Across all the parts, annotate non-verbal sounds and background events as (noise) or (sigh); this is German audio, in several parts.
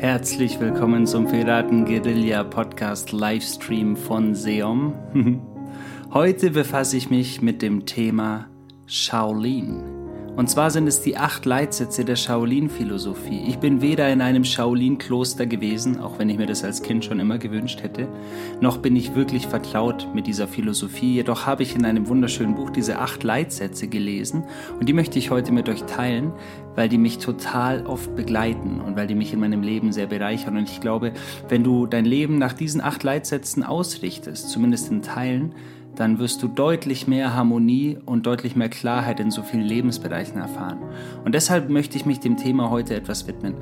Herzlich willkommen zum Piraten Guerilla Podcast Livestream von Seom. (laughs) Heute befasse ich mich mit dem Thema Shaolin. Und zwar sind es die acht Leitsätze der Shaolin-Philosophie. Ich bin weder in einem Shaolin-Kloster gewesen, auch wenn ich mir das als Kind schon immer gewünscht hätte, noch bin ich wirklich vertraut mit dieser Philosophie. Jedoch habe ich in einem wunderschönen Buch diese acht Leitsätze gelesen und die möchte ich heute mit euch teilen, weil die mich total oft begleiten und weil die mich in meinem Leben sehr bereichern. Und ich glaube, wenn du dein Leben nach diesen acht Leitsätzen ausrichtest, zumindest in Teilen, dann wirst du deutlich mehr Harmonie und deutlich mehr Klarheit in so vielen Lebensbereichen erfahren. Und deshalb möchte ich mich dem Thema heute etwas widmen.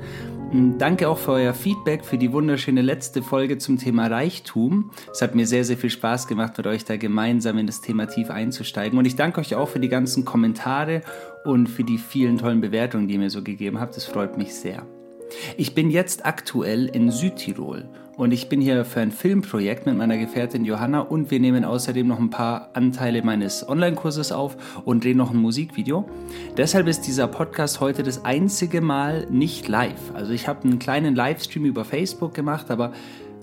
Hm, danke auch für euer Feedback, für die wunderschöne letzte Folge zum Thema Reichtum. Es hat mir sehr, sehr viel Spaß gemacht, mit euch da gemeinsam in das Thema tief einzusteigen. Und ich danke euch auch für die ganzen Kommentare und für die vielen tollen Bewertungen, die ihr mir so gegeben habt. Das freut mich sehr. Ich bin jetzt aktuell in Südtirol und ich bin hier für ein Filmprojekt mit meiner Gefährtin Johanna und wir nehmen außerdem noch ein paar Anteile meines Online-Kurses auf und drehen noch ein Musikvideo. Deshalb ist dieser Podcast heute das einzige Mal nicht live. Also ich habe einen kleinen Livestream über Facebook gemacht, aber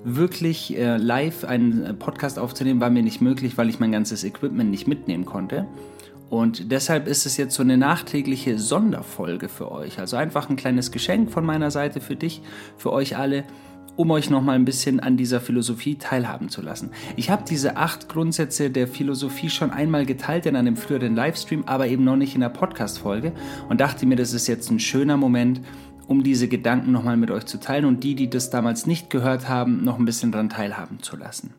wirklich äh, live einen Podcast aufzunehmen war mir nicht möglich, weil ich mein ganzes Equipment nicht mitnehmen konnte. Und deshalb ist es jetzt so eine nachträgliche Sonderfolge für euch. Also einfach ein kleines Geschenk von meiner Seite für dich, für euch alle, um euch nochmal ein bisschen an dieser Philosophie teilhaben zu lassen. Ich habe diese acht Grundsätze der Philosophie schon einmal geteilt in einem früheren Livestream, aber eben noch nicht in der Podcast-Folge und dachte mir, das ist jetzt ein schöner Moment, um diese Gedanken nochmal mit euch zu teilen und die, die das damals nicht gehört haben, noch ein bisschen daran teilhaben zu lassen.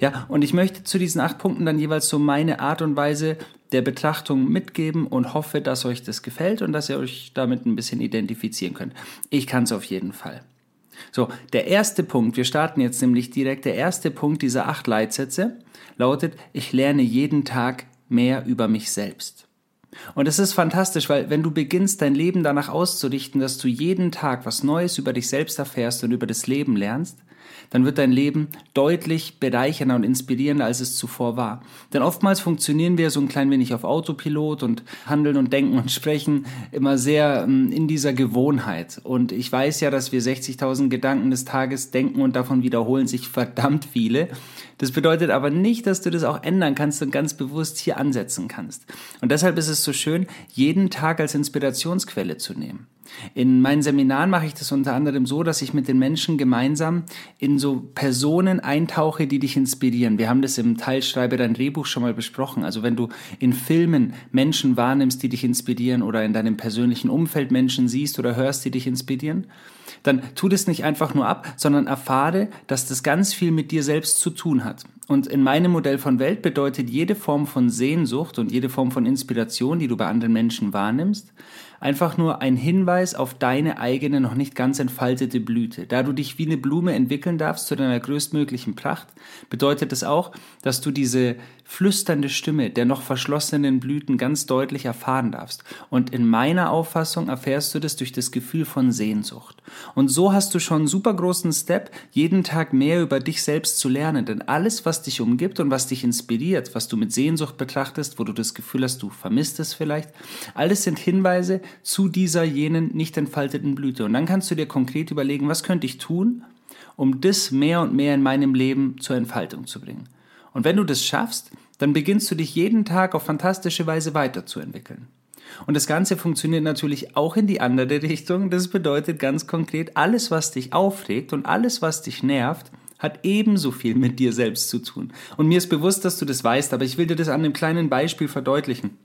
Ja, und ich möchte zu diesen acht Punkten dann jeweils so meine Art und Weise der Betrachtung mitgeben und hoffe, dass euch das gefällt und dass ihr euch damit ein bisschen identifizieren könnt. Ich kann es auf jeden Fall. So, der erste Punkt, wir starten jetzt nämlich direkt, der erste Punkt dieser acht Leitsätze lautet, ich lerne jeden Tag mehr über mich selbst. Und es ist fantastisch, weil wenn du beginnst, dein Leben danach auszurichten, dass du jeden Tag was Neues über dich selbst erfährst und über das Leben lernst, dann wird dein Leben deutlich bereichernder und inspirierender, als es zuvor war. Denn oftmals funktionieren wir so ein klein wenig auf Autopilot und handeln und denken und sprechen immer sehr ähm, in dieser Gewohnheit. Und ich weiß ja, dass wir 60.000 Gedanken des Tages denken und davon wiederholen sich verdammt viele. Das bedeutet aber nicht, dass du das auch ändern kannst und ganz bewusst hier ansetzen kannst. Und deshalb ist es so schön, jeden Tag als Inspirationsquelle zu nehmen. In meinen Seminaren mache ich das unter anderem so, dass ich mit den Menschen gemeinsam in so Personen eintauche, die dich inspirieren. Wir haben das im Teil Schreibe dein Drehbuch schon mal besprochen. Also wenn du in Filmen Menschen wahrnimmst, die dich inspirieren oder in deinem persönlichen Umfeld Menschen siehst oder hörst, die dich inspirieren, dann tu das nicht einfach nur ab, sondern erfahre, dass das ganz viel mit dir selbst zu tun hat. Und in meinem Modell von Welt bedeutet jede Form von Sehnsucht und jede Form von Inspiration, die du bei anderen Menschen wahrnimmst, einfach nur ein Hinweis auf deine eigene noch nicht ganz entfaltete Blüte. Da du dich wie eine Blume entwickeln darfst zu deiner größtmöglichen Pracht, bedeutet es auch, dass du diese flüsternde Stimme der noch verschlossenen Blüten ganz deutlich erfahren darfst. Und in meiner Auffassung erfährst du das durch das Gefühl von Sehnsucht. Und so hast du schon einen super großen Step, jeden Tag mehr über dich selbst zu lernen. Denn alles, was dich umgibt und was dich inspiriert, was du mit Sehnsucht betrachtest, wo du das Gefühl hast, du vermisst es vielleicht, alles sind Hinweise zu dieser jenen nicht entfalteten Blüte. Und dann kannst du dir konkret überlegen, was könnte ich tun, um das mehr und mehr in meinem Leben zur Entfaltung zu bringen. Und wenn du das schaffst, dann beginnst du dich jeden Tag auf fantastische Weise weiterzuentwickeln. Und das Ganze funktioniert natürlich auch in die andere (laughs) Richtung. Das bedeutet ganz konkret, alles, was dich aufregt und alles, was dich nervt, hat ebenso viel mit dir selbst zu tun. Und mir ist bewusst, dass du das weißt, aber ich will dir das an einem kleinen Beispiel verdeutlichen.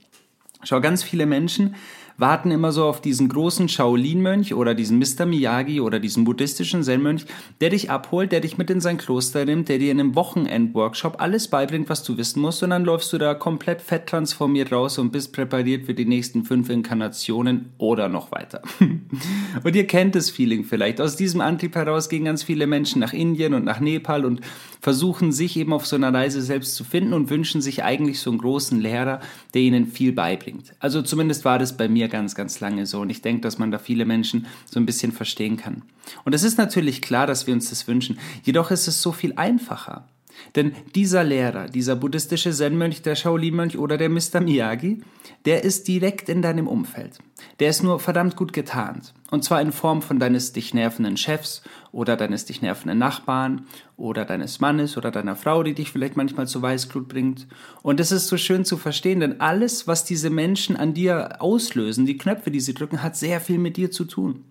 Schau, ganz viele Menschen warten immer so auf diesen großen Shaolin-Mönch oder diesen Mr. Miyagi oder diesen buddhistischen Zen-Mönch, der dich abholt, der dich mit in sein Kloster nimmt, der dir in einem Wochenend-Workshop alles beibringt, was du wissen musst und dann läufst du da komplett fett transformiert raus und bist präpariert für die nächsten fünf Inkarnationen oder noch weiter. (laughs) und ihr kennt das Feeling vielleicht. Aus diesem Antrieb heraus gehen ganz viele Menschen nach Indien und nach Nepal und versuchen sich eben auf so einer Reise selbst zu finden und wünschen sich eigentlich so einen großen Lehrer, der ihnen viel beibringt. Also zumindest war das bei mir ganz, ganz lange so. Und ich denke, dass man da viele Menschen so ein bisschen verstehen kann. Und es ist natürlich klar, dass wir uns das wünschen. Jedoch ist es so viel einfacher. Denn dieser Lehrer, dieser buddhistische Zen-Mönch, der Shaolin-Mönch oder der Mr. Miyagi, der ist direkt in deinem Umfeld. Der ist nur verdammt gut getarnt. Und zwar in Form von deines dich nervenden Chefs oder deines dich nervenden Nachbarn oder deines Mannes oder deiner Frau, die dich vielleicht manchmal zu Weißglut bringt. Und es ist so schön zu verstehen, denn alles, was diese Menschen an dir auslösen, die Knöpfe, die sie drücken, hat sehr viel mit dir zu tun.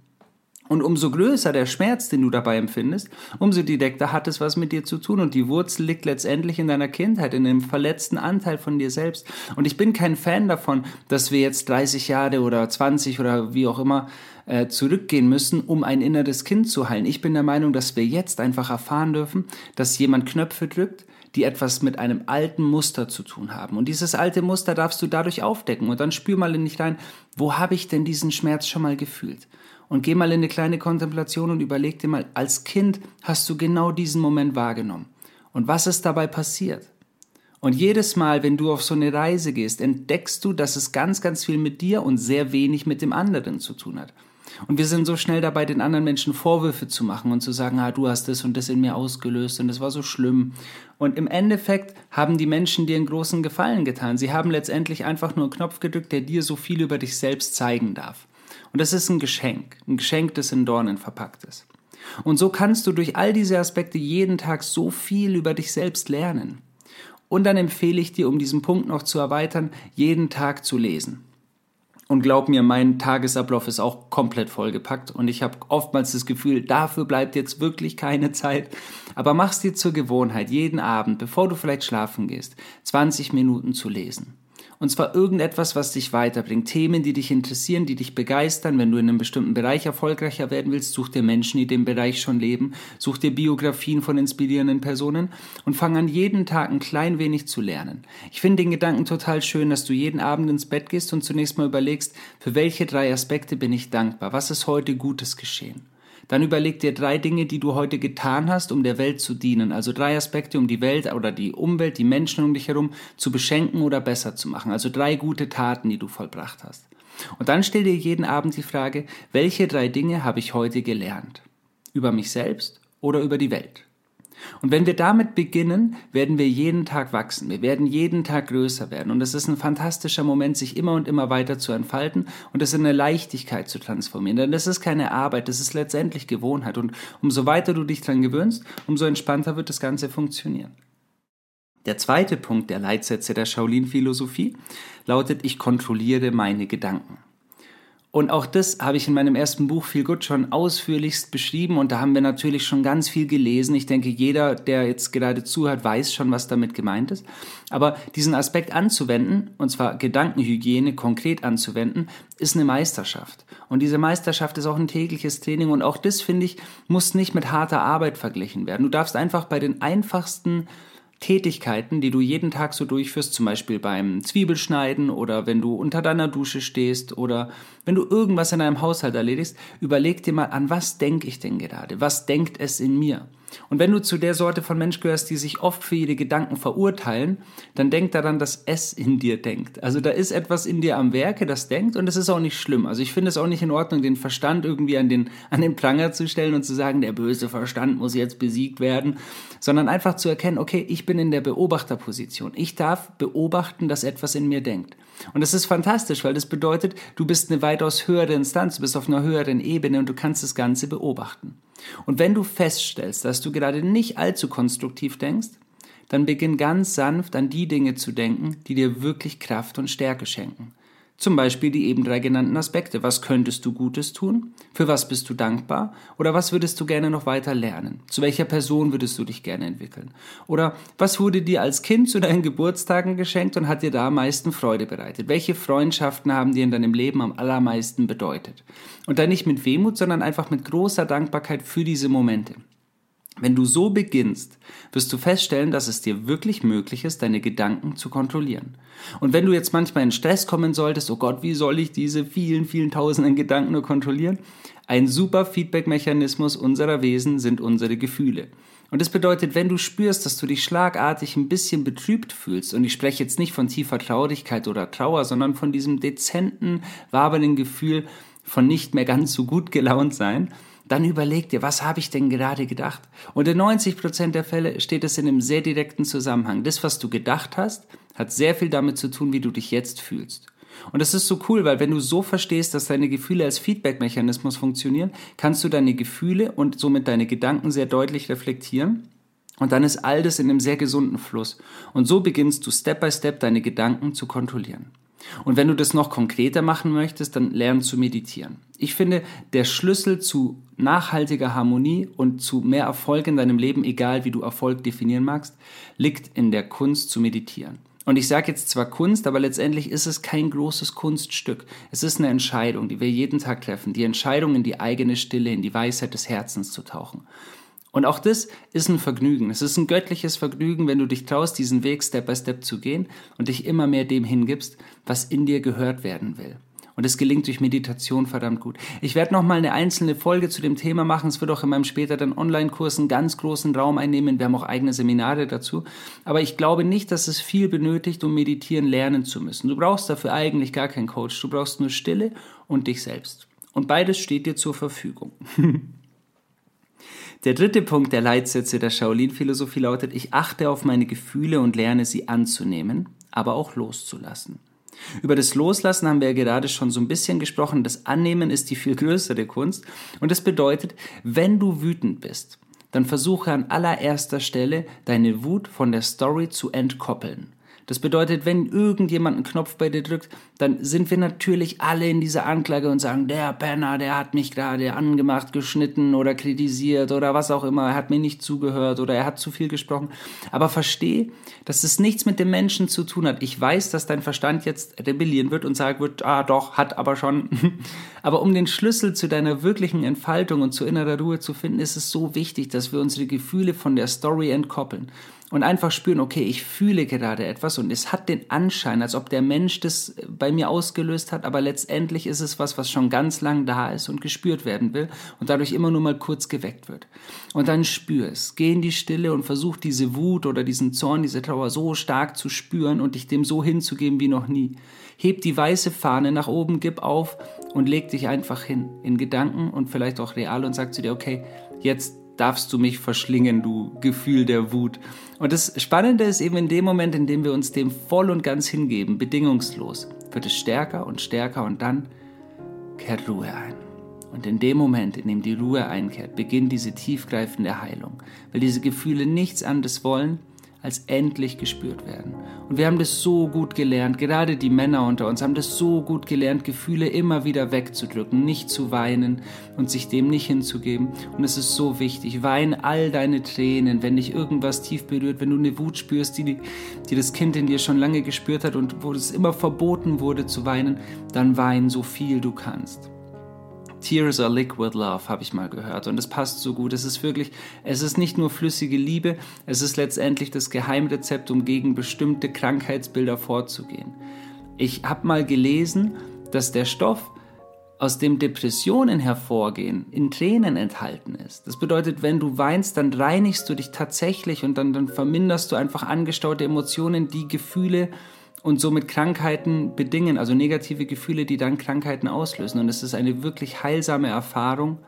Und umso größer der Schmerz, den du dabei empfindest, umso direkter hat es was mit dir zu tun. Und die Wurzel liegt letztendlich in deiner Kindheit, in dem verletzten Anteil von dir selbst. Und ich bin kein Fan davon, dass wir jetzt 30 Jahre oder 20 oder wie auch immer äh, zurückgehen müssen, um ein inneres Kind zu heilen. Ich bin der Meinung, dass wir jetzt einfach erfahren dürfen, dass jemand Knöpfe drückt, die etwas mit einem alten Muster zu tun haben. Und dieses alte Muster darfst du dadurch aufdecken. Und dann spür mal in dich rein, wo habe ich denn diesen Schmerz schon mal gefühlt? Und geh mal in eine kleine Kontemplation und überleg dir mal, als Kind hast du genau diesen Moment wahrgenommen. Und was ist dabei passiert? Und jedes Mal, wenn du auf so eine Reise gehst, entdeckst du, dass es ganz, ganz viel mit dir und sehr wenig mit dem anderen zu tun hat. Und wir sind so schnell dabei, den anderen Menschen Vorwürfe zu machen und zu sagen, ah, du hast das und das in mir ausgelöst und das war so schlimm. Und im Endeffekt haben die Menschen dir einen großen Gefallen getan. Sie haben letztendlich einfach nur einen Knopf gedrückt, der dir so viel über dich selbst zeigen darf. Und das ist ein Geschenk, ein Geschenk, das in Dornen verpackt ist. Und so kannst du durch all diese Aspekte jeden Tag so viel über dich selbst lernen. Und dann empfehle ich dir, um diesen Punkt noch zu erweitern, jeden Tag zu lesen. Und glaub mir, mein Tagesablauf ist auch komplett vollgepackt und ich habe oftmals das Gefühl, dafür bleibt jetzt wirklich keine Zeit. Aber mach's dir zur Gewohnheit, jeden Abend, bevor du vielleicht schlafen gehst, 20 Minuten zu lesen. Und zwar irgendetwas, was dich weiterbringt. Themen, die dich interessieren, die dich begeistern. Wenn du in einem bestimmten Bereich erfolgreicher werden willst, such dir Menschen, die dem Bereich schon leben. Such dir Biografien von inspirierenden Personen und fang an, jeden Tag ein klein wenig zu lernen. Ich finde den Gedanken total schön, dass du jeden Abend ins Bett gehst und zunächst mal überlegst, für welche drei Aspekte bin ich dankbar? Was ist heute Gutes geschehen? Dann überleg dir drei Dinge, die du heute getan hast, um der Welt zu dienen. Also drei Aspekte, um die Welt oder die Umwelt, die Menschen um dich herum zu beschenken oder besser zu machen. Also drei gute Taten, die du vollbracht hast. Und dann stell dir jeden Abend die Frage, welche drei Dinge habe ich heute gelernt? Über mich selbst oder über die Welt? Und wenn wir damit beginnen, werden wir jeden Tag wachsen. Wir werden jeden Tag größer werden. Und es ist ein fantastischer Moment, sich immer und immer weiter zu entfalten und es in eine Leichtigkeit zu transformieren. Denn das ist keine Arbeit, das ist letztendlich Gewohnheit. Und umso weiter du dich daran gewöhnst, umso entspannter wird das Ganze funktionieren. Der zweite Punkt der Leitsätze der Shaolin-Philosophie lautet, ich kontrolliere meine Gedanken. Und auch das habe ich in meinem ersten Buch Viel Gut schon ausführlichst beschrieben und da haben wir natürlich schon ganz viel gelesen. Ich denke, jeder, der jetzt gerade zuhört, weiß schon, was damit gemeint ist. Aber diesen Aspekt anzuwenden, und zwar Gedankenhygiene konkret anzuwenden, ist eine Meisterschaft. Und diese Meisterschaft ist auch ein tägliches Training und auch das, finde ich, muss nicht mit harter Arbeit verglichen werden. Du darfst einfach bei den einfachsten Tätigkeiten, die du jeden Tag so durchführst, zum Beispiel beim Zwiebelschneiden oder wenn du unter deiner Dusche stehst oder wenn du irgendwas in deinem Haushalt erledigst, überleg dir mal, an was denke ich denn gerade? Was denkt es in mir? Und wenn du zu der Sorte von Mensch gehörst, die sich oft für ihre Gedanken verurteilen, dann denk daran, dass es in dir denkt. Also da ist etwas in dir am Werke, das denkt und das ist auch nicht schlimm. Also ich finde es auch nicht in Ordnung, den Verstand irgendwie an den, an den Pranger zu stellen und zu sagen, der böse Verstand muss jetzt besiegt werden, sondern einfach zu erkennen, okay, ich bin in der Beobachterposition. Ich darf beobachten, dass etwas in mir denkt. Und das ist fantastisch, weil das bedeutet, du bist eine weitaus höhere Instanz, du bist auf einer höheren Ebene und du kannst das Ganze beobachten. Und wenn du feststellst, dass du gerade nicht allzu konstruktiv denkst, dann beginn ganz sanft an die Dinge zu denken, die dir wirklich Kraft und Stärke schenken. Zum Beispiel die eben drei genannten Aspekte. Was könntest du Gutes tun? Für was bist du dankbar? Oder was würdest du gerne noch weiter lernen? Zu welcher Person würdest du dich gerne entwickeln? Oder was wurde dir als Kind zu deinen Geburtstagen geschenkt und hat dir da am meisten Freude bereitet? Welche Freundschaften haben dir in deinem Leben am allermeisten bedeutet? Und dann nicht mit Wehmut, sondern einfach mit großer Dankbarkeit für diese Momente. Wenn du so beginnst, wirst du feststellen, dass es dir wirklich möglich ist, deine Gedanken zu kontrollieren. Und wenn du jetzt manchmal in Stress kommen solltest, oh Gott, wie soll ich diese vielen, vielen tausenden Gedanken nur kontrollieren? Ein super Feedback-Mechanismus unserer Wesen sind unsere Gefühle. Und das bedeutet, wenn du spürst, dass du dich schlagartig ein bisschen betrübt fühlst, und ich spreche jetzt nicht von tiefer Traurigkeit oder Trauer, sondern von diesem dezenten, wabernden Gefühl von nicht mehr ganz so gut gelaunt sein, dann überleg dir, was habe ich denn gerade gedacht? Und in 90 Prozent der Fälle steht es in einem sehr direkten Zusammenhang. Das, was du gedacht hast, hat sehr viel damit zu tun, wie du dich jetzt fühlst. Und das ist so cool, weil wenn du so verstehst, dass deine Gefühle als Feedback-Mechanismus funktionieren, kannst du deine Gefühle und somit deine Gedanken sehr deutlich reflektieren. Und dann ist all das in einem sehr gesunden Fluss. Und so beginnst du Step by Step deine Gedanken zu kontrollieren. Und wenn du das noch konkreter machen möchtest, dann lern zu meditieren. Ich finde, der Schlüssel zu nachhaltiger Harmonie und zu mehr Erfolg in deinem Leben, egal wie du Erfolg definieren magst, liegt in der Kunst zu meditieren. Und ich sage jetzt zwar Kunst, aber letztendlich ist es kein großes Kunststück. Es ist eine Entscheidung, die wir jeden Tag treffen. Die Entscheidung, in die eigene Stille, in die Weisheit des Herzens zu tauchen. Und auch das ist ein Vergnügen. Es ist ein göttliches Vergnügen, wenn du dich traust, diesen Weg Step by Step zu gehen und dich immer mehr dem hingibst, was in dir gehört werden will. Und es gelingt durch Meditation verdammt gut. Ich werde noch mal eine einzelne Folge zu dem Thema machen. Es wird auch in meinem späteren Online-Kurs einen ganz großen Raum einnehmen. Wir haben auch eigene Seminare dazu. Aber ich glaube nicht, dass es viel benötigt, um meditieren lernen zu müssen. Du brauchst dafür eigentlich gar keinen Coach. Du brauchst nur Stille und dich selbst. Und beides steht dir zur Verfügung. (laughs) Der dritte Punkt der Leitsätze der Shaolin-Philosophie lautet, ich achte auf meine Gefühle und lerne sie anzunehmen, aber auch loszulassen. Über das Loslassen haben wir ja gerade schon so ein bisschen gesprochen. Das Annehmen ist die viel größere Kunst. Und das bedeutet, wenn du wütend bist, dann versuche an allererster Stelle deine Wut von der Story zu entkoppeln. Das bedeutet, wenn irgendjemand einen Knopf bei dir drückt, dann sind wir natürlich alle in dieser Anklage und sagen, der Penner, der hat mich gerade angemacht, geschnitten oder kritisiert oder was auch immer, er hat mir nicht zugehört oder er hat zu viel gesprochen. Aber versteh, dass es nichts mit dem Menschen zu tun hat. Ich weiß, dass dein Verstand jetzt rebellieren wird und sagen wird, ah doch, hat aber schon. (laughs) aber um den Schlüssel zu deiner wirklichen Entfaltung und zu innerer Ruhe zu finden, ist es so wichtig, dass wir unsere Gefühle von der Story entkoppeln und einfach spüren, okay, ich fühle gerade etwas und es hat den Anschein, als ob der Mensch das bei mir ausgelöst hat, aber letztendlich ist es was, was schon ganz lang da ist und gespürt werden will und dadurch immer nur mal kurz geweckt wird. Und dann spür es, geh in die Stille und versuch diese Wut oder diesen Zorn, diese Trauer so stark zu spüren und dich dem so hinzugeben wie noch nie. Heb die weiße Fahne nach oben, gib auf und leg dich einfach hin in Gedanken und vielleicht auch real und sag zu dir, okay, jetzt darfst du mich verschlingen, du Gefühl der Wut. Und das Spannende ist eben in dem Moment, in dem wir uns dem voll und ganz hingeben, bedingungslos, wird es stärker und stärker und dann kehrt Ruhe ein. Und in dem Moment, in dem die Ruhe einkehrt, beginnt diese tiefgreifende Heilung, weil diese Gefühle nichts anderes wollen, als endlich gespürt werden. Und wir haben das so gut gelernt, gerade die Männer unter uns haben das so gut gelernt, Gefühle immer wieder wegzudrücken, nicht zu weinen und sich dem nicht hinzugeben. Und es ist so wichtig, wein all deine Tränen, wenn dich irgendwas tief berührt, wenn du eine Wut spürst, die, die das Kind in dir schon lange gespürt hat und wo es immer verboten wurde zu weinen, dann wein so viel du kannst. Tears are liquid love, habe ich mal gehört. Und es passt so gut. Es ist wirklich, es ist nicht nur flüssige Liebe, es ist letztendlich das Geheimrezept, um gegen bestimmte Krankheitsbilder vorzugehen. Ich habe mal gelesen, dass der Stoff, aus dem Depressionen hervorgehen, in Tränen enthalten ist. Das bedeutet, wenn du weinst, dann reinigst du dich tatsächlich und dann, dann verminderst du einfach angestaute Emotionen, die Gefühle, und somit Krankheiten bedingen, also negative Gefühle, die dann Krankheiten auslösen. Und es ist eine wirklich heilsame Erfahrung,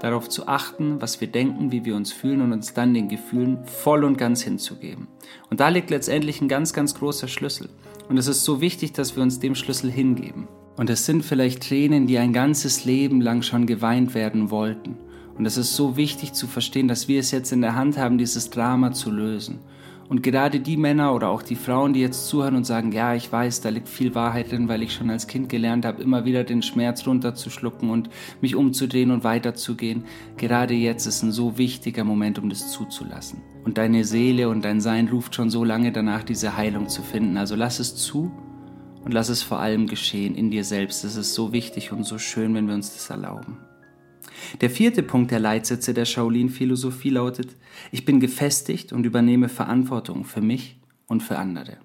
darauf zu achten, was wir denken, wie wir uns fühlen und uns dann den Gefühlen voll und ganz hinzugeben. Und da liegt letztendlich ein ganz, ganz großer Schlüssel. Und es ist so wichtig, dass wir uns dem Schlüssel hingeben. Und es sind vielleicht Tränen, die ein ganzes Leben lang schon geweint werden wollten. Und es ist so wichtig zu verstehen, dass wir es jetzt in der Hand haben, dieses Drama zu lösen. Und gerade die Männer oder auch die Frauen, die jetzt zuhören und sagen, ja, ich weiß, da liegt viel Wahrheit drin, weil ich schon als Kind gelernt habe, immer wieder den Schmerz runterzuschlucken und mich umzudrehen und weiterzugehen. Gerade jetzt ist ein so wichtiger Moment, um das zuzulassen. Und deine Seele und dein Sein ruft schon so lange danach, diese Heilung zu finden. Also lass es zu und lass es vor allem geschehen in dir selbst. Das ist so wichtig und so schön, wenn wir uns das erlauben. Der vierte Punkt der Leitsätze der Shaolin-Philosophie lautet, ich bin gefestigt und übernehme Verantwortung für mich und für andere.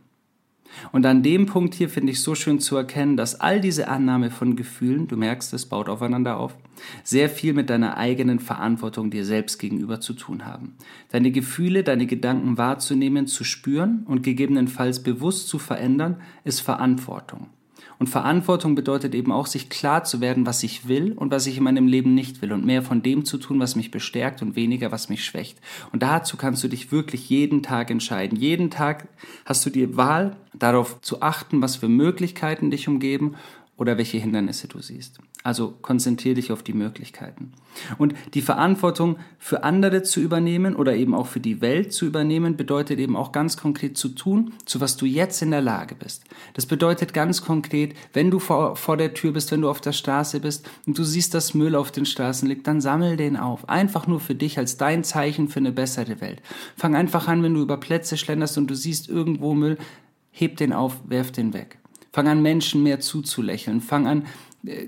Und an dem Punkt hier finde ich so schön zu erkennen, dass all diese Annahme von Gefühlen, du merkst, es baut aufeinander auf, sehr viel mit deiner eigenen Verantwortung dir selbst gegenüber zu tun haben. Deine Gefühle, deine Gedanken wahrzunehmen, zu spüren und gegebenenfalls bewusst zu verändern, ist Verantwortung. Und Verantwortung bedeutet eben auch, sich klar zu werden, was ich will und was ich in meinem Leben nicht will und mehr von dem zu tun, was mich bestärkt und weniger, was mich schwächt. Und dazu kannst du dich wirklich jeden Tag entscheiden. Jeden Tag hast du die Wahl, darauf zu achten, was für Möglichkeiten dich umgeben oder welche Hindernisse du siehst. Also konzentriere dich auf die Möglichkeiten. Und die Verantwortung für andere zu übernehmen oder eben auch für die Welt zu übernehmen, bedeutet eben auch ganz konkret zu tun, zu was du jetzt in der Lage bist. Das bedeutet ganz konkret, wenn du vor, vor der Tür bist, wenn du auf der Straße bist und du siehst, dass Müll auf den Straßen liegt, dann sammel den auf. Einfach nur für dich als dein Zeichen für eine bessere Welt. Fang einfach an, wenn du über Plätze schlenderst und du siehst irgendwo Müll, heb den auf, werf den weg. Fang an, Menschen mehr zuzulächeln. Fang an, äh,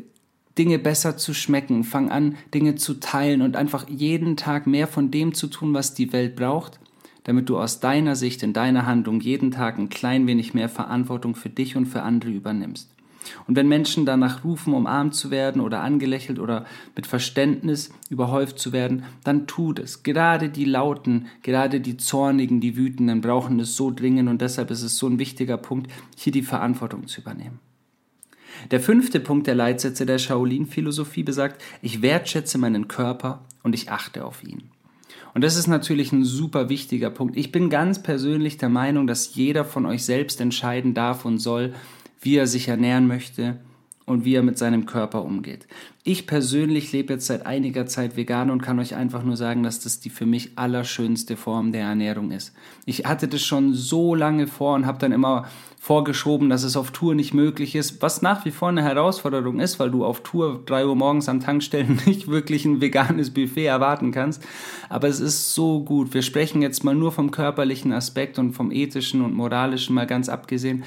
Dinge besser zu schmecken. Fang an, Dinge zu teilen und einfach jeden Tag mehr von dem zu tun, was die Welt braucht, damit du aus deiner Sicht, in deiner Handlung jeden Tag ein klein wenig mehr Verantwortung für dich und für andere übernimmst. Und wenn Menschen danach rufen, umarmt zu werden oder angelächelt oder mit Verständnis überhäuft zu werden, dann tut es. Gerade die Lauten, gerade die Zornigen, die Wütenden brauchen es so dringend und deshalb ist es so ein wichtiger Punkt, hier die Verantwortung zu übernehmen. Der fünfte Punkt der Leitsätze der Shaolin-Philosophie besagt, ich wertschätze meinen Körper und ich achte auf ihn. Und das ist natürlich ein super wichtiger Punkt. Ich bin ganz persönlich der Meinung, dass jeder von euch selbst entscheiden darf und soll, wie er sich ernähren möchte und wie er mit seinem Körper umgeht. Ich persönlich lebe jetzt seit einiger Zeit vegan und kann euch einfach nur sagen, dass das die für mich allerschönste Form der Ernährung ist. Ich hatte das schon so lange vor und habe dann immer vorgeschoben, dass es auf Tour nicht möglich ist, was nach wie vor eine Herausforderung ist, weil du auf Tour drei Uhr morgens am Tankstellen (laughs) nicht wirklich ein veganes Buffet erwarten kannst. Aber es ist so gut. Wir sprechen jetzt mal nur vom körperlichen Aspekt und vom ethischen und moralischen mal ganz abgesehen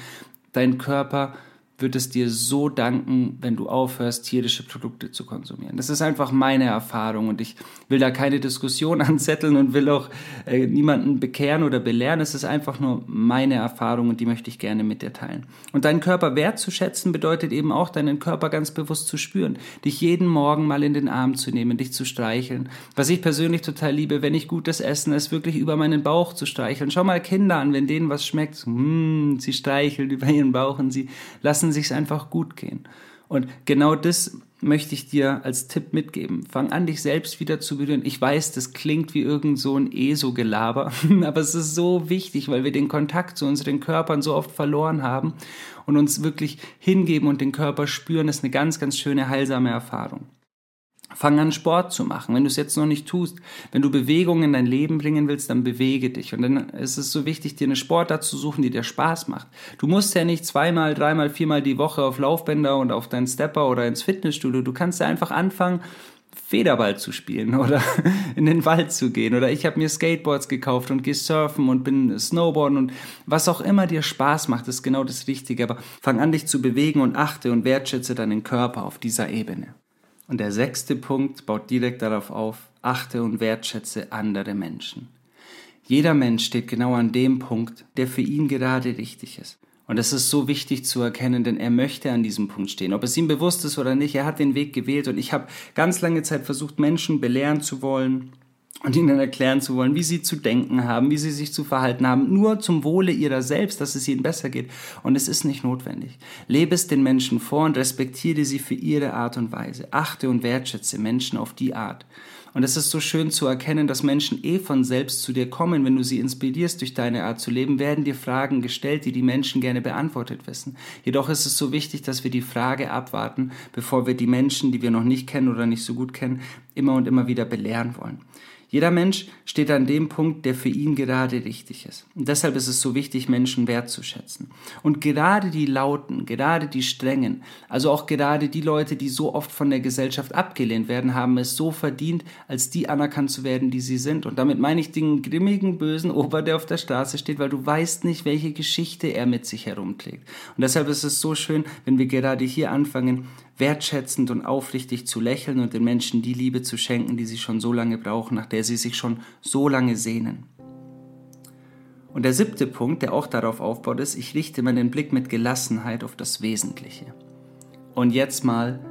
dein Körper wird es dir so danken, wenn du aufhörst, tierische Produkte zu konsumieren. Das ist einfach meine Erfahrung und ich will da keine Diskussion (laughs) anzetteln und will auch äh, niemanden bekehren oder belehren. Es ist einfach nur meine Erfahrung und die möchte ich gerne mit dir teilen. Und deinen Körper wertzuschätzen bedeutet eben auch, deinen Körper ganz bewusst zu spüren, dich jeden Morgen mal in den Arm zu nehmen, dich zu streicheln. Was ich persönlich total liebe, wenn ich gutes Essen ist, wirklich über meinen Bauch zu streicheln. Schau mal Kinder an, wenn denen was schmeckt, mm, sie streicheln über ihren Bauch und sie lassen lassen sich einfach gut gehen. Und genau das möchte ich dir als Tipp mitgeben. Fang an, dich selbst wieder zu berühren. Ich weiß, das klingt wie irgend so ein ESO-Gelaber, (laughs) aber es ist so wichtig, weil wir den Kontakt zu unseren Körpern so oft verloren haben und uns wirklich hingeben und den Körper spüren, das ist eine ganz, ganz schöne, heilsame Erfahrung. Fang an, Sport zu machen. Wenn du es jetzt noch nicht tust, wenn du Bewegung in dein Leben bringen willst, dann bewege dich. Und dann ist es so wichtig, dir eine Sportart zu suchen, die dir Spaß macht. Du musst ja nicht zweimal, dreimal, viermal die Woche auf Laufbänder und auf deinen Stepper oder ins Fitnessstudio. Du kannst ja einfach anfangen, Federball zu spielen oder (laughs) in den Wald zu gehen. Oder ich habe mir Skateboards gekauft und gehe surfen und bin Snowboarden und was auch immer dir Spaß macht, ist genau das Richtige. Aber fang an, dich zu bewegen und achte und wertschätze deinen Körper auf dieser Ebene. Und der sechste Punkt baut direkt darauf auf, achte und wertschätze andere Menschen. Jeder Mensch steht genau an dem Punkt, der für ihn gerade richtig ist. Und das ist so wichtig zu erkennen, denn er möchte an diesem Punkt stehen. Ob es ihm bewusst ist oder nicht, er hat den Weg gewählt. Und ich habe ganz lange Zeit versucht, Menschen belehren zu wollen, und ihnen erklären zu wollen, wie sie zu denken haben, wie sie sich zu verhalten haben, nur zum Wohle ihrer selbst, dass es ihnen besser geht. Und es ist nicht notwendig. Lebe es den Menschen vor und respektiere sie für ihre Art und Weise. Achte und wertschätze Menschen auf die Art. Und es ist so schön zu erkennen, dass Menschen eh von selbst zu dir kommen, wenn du sie inspirierst durch deine Art zu leben, werden dir Fragen gestellt, die die Menschen gerne beantwortet wissen. Jedoch ist es so wichtig, dass wir die Frage abwarten, bevor wir die Menschen, die wir noch nicht kennen oder nicht so gut kennen, immer und immer wieder belehren wollen. Jeder Mensch steht an dem Punkt, der für ihn gerade richtig ist. Und deshalb ist es so wichtig, Menschen wertzuschätzen. Und gerade die Lauten, gerade die Strengen, also auch gerade die Leute, die so oft von der Gesellschaft abgelehnt werden, haben es so verdient, als die anerkannt zu werden, die sie sind. Und damit meine ich den grimmigen, bösen Ober, der auf der Straße steht, weil du weißt nicht, welche Geschichte er mit sich herumträgt. Und deshalb ist es so schön, wenn wir gerade hier anfangen, wertschätzend und aufrichtig zu lächeln und den Menschen die Liebe zu schenken, die sie schon so lange brauchen, nach der sie sich schon so lange sehnen. Und der siebte Punkt, der auch darauf aufbaut, ist, ich richte meinen Blick mit Gelassenheit auf das Wesentliche. Und jetzt mal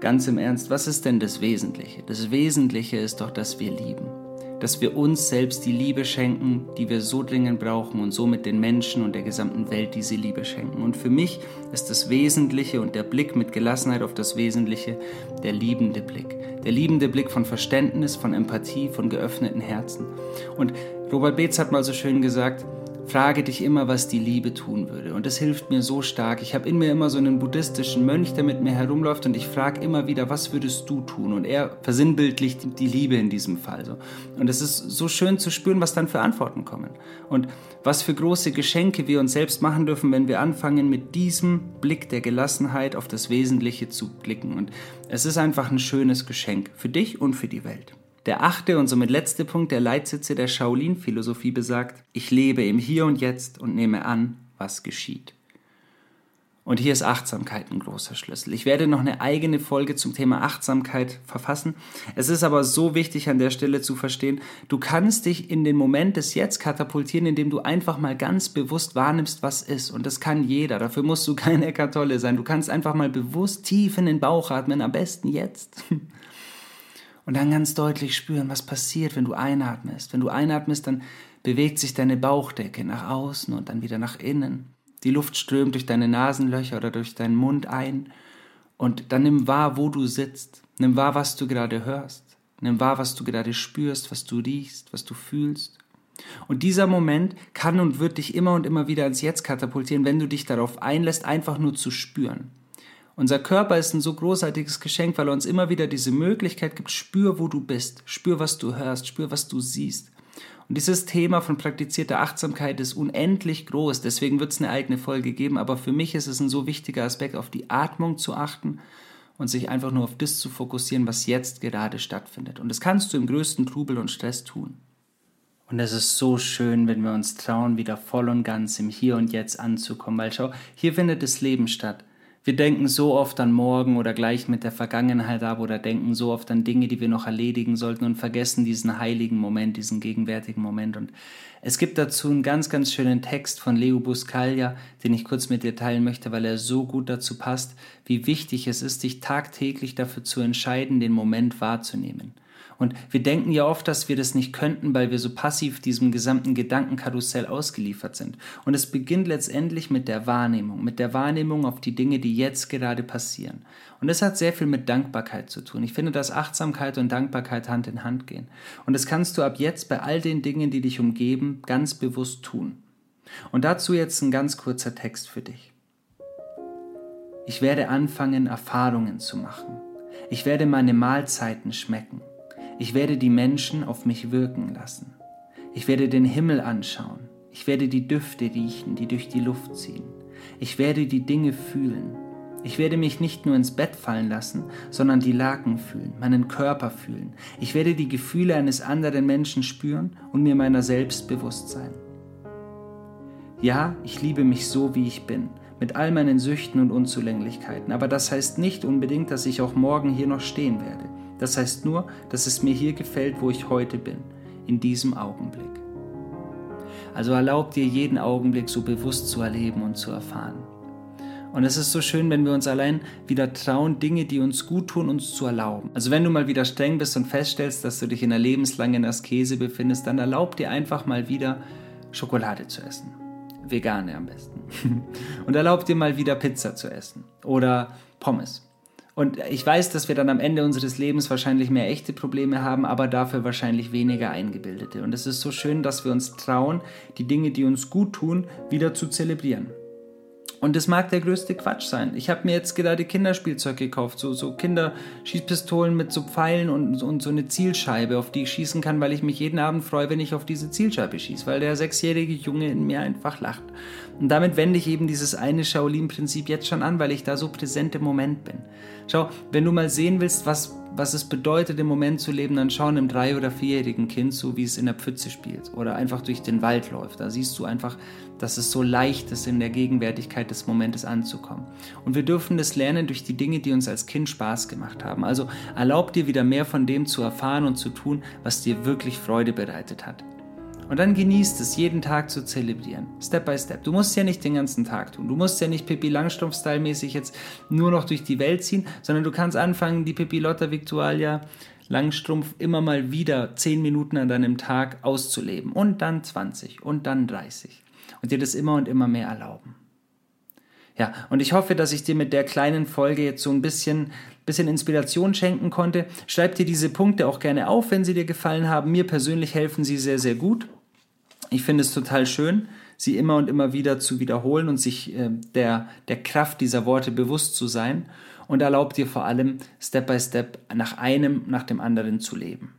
ganz im Ernst, was ist denn das Wesentliche? Das Wesentliche ist doch, dass wir lieben. Dass wir uns selbst die Liebe schenken, die wir so dringend brauchen und somit den Menschen und der gesamten Welt diese Liebe schenken. Und für mich ist das Wesentliche und der Blick mit Gelassenheit auf das Wesentliche der liebende Blick. Der liebende Blick von Verständnis, von Empathie, von geöffneten Herzen. Und Robert Beetz hat mal so schön gesagt, Frage dich immer, was die Liebe tun würde. Und das hilft mir so stark. Ich habe in mir immer so einen buddhistischen Mönch, der mit mir herumläuft und ich frage immer wieder, was würdest du tun? Und er versinnbildlicht die Liebe in diesem Fall. So. Und es ist so schön zu spüren, was dann für Antworten kommen. Und was für große Geschenke wir uns selbst machen dürfen, wenn wir anfangen, mit diesem Blick der Gelassenheit auf das Wesentliche zu blicken. Und es ist einfach ein schönes Geschenk für dich und für die Welt. Der achte und somit letzte Punkt der Leitsitze der Shaolin-Philosophie besagt, ich lebe im Hier und Jetzt und nehme an, was geschieht. Und hier ist Achtsamkeit ein großer Schlüssel. Ich werde noch eine eigene Folge zum Thema Achtsamkeit verfassen. Es ist aber so wichtig an der Stelle zu verstehen, du kannst dich in den Moment des Jetzt katapultieren, indem du einfach mal ganz bewusst wahrnimmst, was ist. Und das kann jeder. Dafür musst du (laughs) kein Eckertolle sein. Du kannst einfach mal bewusst tief in den Bauch atmen, am besten jetzt. (laughs) Und dann ganz deutlich spüren, was passiert, wenn du einatmest. Wenn du einatmest, dann bewegt sich deine Bauchdecke nach außen und dann wieder nach innen. Die Luft strömt durch deine Nasenlöcher oder durch deinen Mund ein. Und dann nimm wahr, wo du sitzt. Nimm wahr, was du gerade hörst. Nimm wahr, was du gerade spürst, was du riechst, was du fühlst. Und dieser Moment kann und wird dich immer und immer wieder ins Jetzt katapultieren, wenn du dich darauf einlässt, einfach nur zu spüren. Unser Körper ist ein so großartiges Geschenk, weil er uns immer wieder diese Möglichkeit gibt, spür, wo du bist, spür, was du hörst, spür, was du siehst. Und dieses Thema von praktizierter Achtsamkeit ist unendlich groß, deswegen wird es eine eigene Folge geben, aber für mich ist es ein so wichtiger Aspekt, auf die Atmung zu achten und sich einfach nur auf das zu fokussieren, was jetzt gerade stattfindet. Und das kannst du im größten Trubel und Stress tun. Und es ist so schön, wenn wir uns trauen, wieder voll und ganz im Hier und Jetzt anzukommen, weil schau, hier findet das Leben statt. Wir denken so oft an morgen oder gleich mit der Vergangenheit ab oder denken so oft an Dinge, die wir noch erledigen sollten und vergessen diesen heiligen Moment, diesen gegenwärtigen Moment. Und es gibt dazu einen ganz, ganz schönen Text von Leo Buscaglia, den ich kurz mit dir teilen möchte, weil er so gut dazu passt, wie wichtig es ist, dich tagtäglich dafür zu entscheiden, den Moment wahrzunehmen. Und wir denken ja oft, dass wir das nicht könnten, weil wir so passiv diesem gesamten Gedankenkarussell ausgeliefert sind. Und es beginnt letztendlich mit der Wahrnehmung, mit der Wahrnehmung auf die Dinge, die jetzt gerade passieren. Und das hat sehr viel mit Dankbarkeit zu tun. Ich finde, dass Achtsamkeit und Dankbarkeit Hand in Hand gehen. Und das kannst du ab jetzt bei all den Dingen, die dich umgeben, ganz bewusst tun. Und dazu jetzt ein ganz kurzer Text für dich. Ich werde anfangen, Erfahrungen zu machen. Ich werde meine Mahlzeiten schmecken. Ich werde die Menschen auf mich wirken lassen. Ich werde den Himmel anschauen. Ich werde die Düfte riechen, die durch die Luft ziehen. Ich werde die Dinge fühlen. Ich werde mich nicht nur ins Bett fallen lassen, sondern die Laken fühlen, meinen Körper fühlen. Ich werde die Gefühle eines anderen Menschen spüren und mir meiner selbst bewusst sein. Ja, ich liebe mich so, wie ich bin, mit all meinen Süchten und Unzulänglichkeiten, aber das heißt nicht unbedingt, dass ich auch morgen hier noch stehen werde. Das heißt nur, dass es mir hier gefällt, wo ich heute bin, in diesem Augenblick. Also erlaub dir jeden Augenblick so bewusst zu erleben und zu erfahren. Und es ist so schön, wenn wir uns allein wieder trauen, Dinge, die uns gut tun, uns zu erlauben. Also wenn du mal wieder streng bist und feststellst, dass du dich in einer lebenslangen Askese befindest, dann erlaub dir einfach mal wieder Schokolade zu essen. Vegane am besten. (laughs) und erlaub dir mal wieder Pizza zu essen. Oder Pommes. Und ich weiß, dass wir dann am Ende unseres Lebens wahrscheinlich mehr echte Probleme haben, aber dafür wahrscheinlich weniger eingebildete. Und es ist so schön, dass wir uns trauen, die Dinge, die uns gut tun, wieder zu zelebrieren. Und das mag der größte Quatsch sein. Ich habe mir jetzt gerade Kinderspielzeug gekauft, so, so Kinderschießpistolen mit so Pfeilen und, und so eine Zielscheibe, auf die ich schießen kann, weil ich mich jeden Abend freue, wenn ich auf diese Zielscheibe schieße, weil der sechsjährige Junge in mir einfach lacht. Und damit wende ich eben dieses eine Shaolin-Prinzip jetzt schon an, weil ich da so präsent im Moment bin. Schau, wenn du mal sehen willst, was, was es bedeutet, im Moment zu leben, dann schau einem drei- oder vierjährigen Kind zu, wie es in der Pfütze spielt oder einfach durch den Wald läuft. Da siehst du einfach, dass es so leicht ist, in der Gegenwärtigkeit des Momentes anzukommen. Und wir dürfen das lernen durch die Dinge, die uns als Kind Spaß gemacht haben. Also erlaub dir wieder mehr von dem zu erfahren und zu tun, was dir wirklich Freude bereitet hat. Und dann genießt es, jeden Tag zu zelebrieren. Step by step. Du musst ja nicht den ganzen Tag tun. Du musst ja nicht Pippi Langstrumpf-Style-mäßig jetzt nur noch durch die Welt ziehen, sondern du kannst anfangen, die Pippi Lotta Victualia Langstrumpf immer mal wieder 10 Minuten an deinem Tag auszuleben und dann 20 und dann 30 und dir das immer und immer mehr erlauben. Ja, und ich hoffe, dass ich dir mit der kleinen Folge jetzt so ein bisschen, bisschen Inspiration schenken konnte. Schreib dir diese Punkte auch gerne auf, wenn sie dir gefallen haben. Mir persönlich helfen sie sehr, sehr gut. Ich finde es total schön, sie immer und immer wieder zu wiederholen und sich äh, der, der Kraft dieser Worte bewusst zu sein und erlaubt dir vor allem Step by Step nach einem, nach dem anderen zu leben.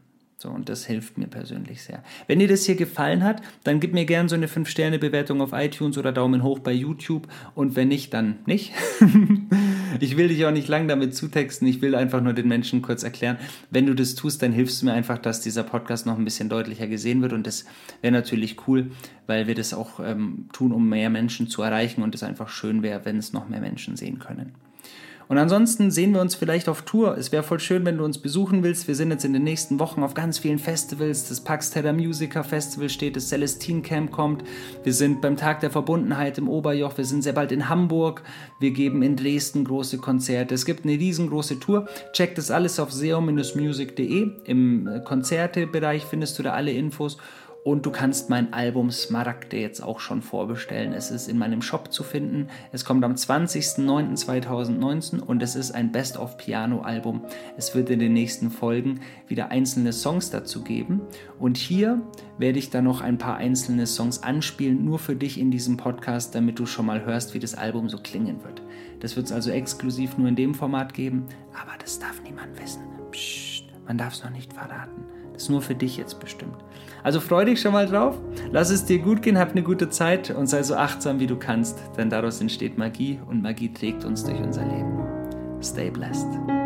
So, und das hilft mir persönlich sehr. Wenn dir das hier gefallen hat, dann gib mir gerne so eine 5-Sterne-Bewertung auf iTunes oder Daumen hoch bei YouTube. Und wenn nicht, dann nicht. (laughs) ich will dich auch nicht lang damit zutexten. Ich will einfach nur den Menschen kurz erklären. Wenn du das tust, dann hilfst du mir einfach, dass dieser Podcast noch ein bisschen deutlicher gesehen wird. Und das wäre natürlich cool, weil wir das auch ähm, tun, um mehr Menschen zu erreichen. Und es einfach schön wäre, wenn es noch mehr Menschen sehen können. Und ansonsten sehen wir uns vielleicht auf Tour. Es wäre voll schön, wenn du uns besuchen willst. Wir sind jetzt in den nächsten Wochen auf ganz vielen Festivals. Das Pax Terra Musica Festival steht, das Celestine Camp kommt. Wir sind beim Tag der Verbundenheit im Oberjoch. Wir sind sehr bald in Hamburg. Wir geben in Dresden große Konzerte. Es gibt eine riesengroße Tour. Check das alles auf seo-music.de. Im Konzertebereich findest du da alle Infos. Und du kannst mein Album Smaragde jetzt auch schon vorbestellen. Es ist in meinem Shop zu finden. Es kommt am 20.09.2019 und es ist ein Best-of-Piano-Album. Es wird in den nächsten Folgen wieder einzelne Songs dazu geben. Und hier werde ich dann noch ein paar einzelne Songs anspielen, nur für dich in diesem Podcast, damit du schon mal hörst, wie das Album so klingen wird. Das wird es also exklusiv nur in dem Format geben, aber das darf niemand wissen. Psst, man darf es noch nicht verraten. Ist nur für dich jetzt bestimmt. Also freu dich schon mal drauf, lass es dir gut gehen, hab eine gute Zeit und sei so achtsam wie du kannst, denn daraus entsteht Magie und Magie trägt uns durch unser Leben. Stay blessed.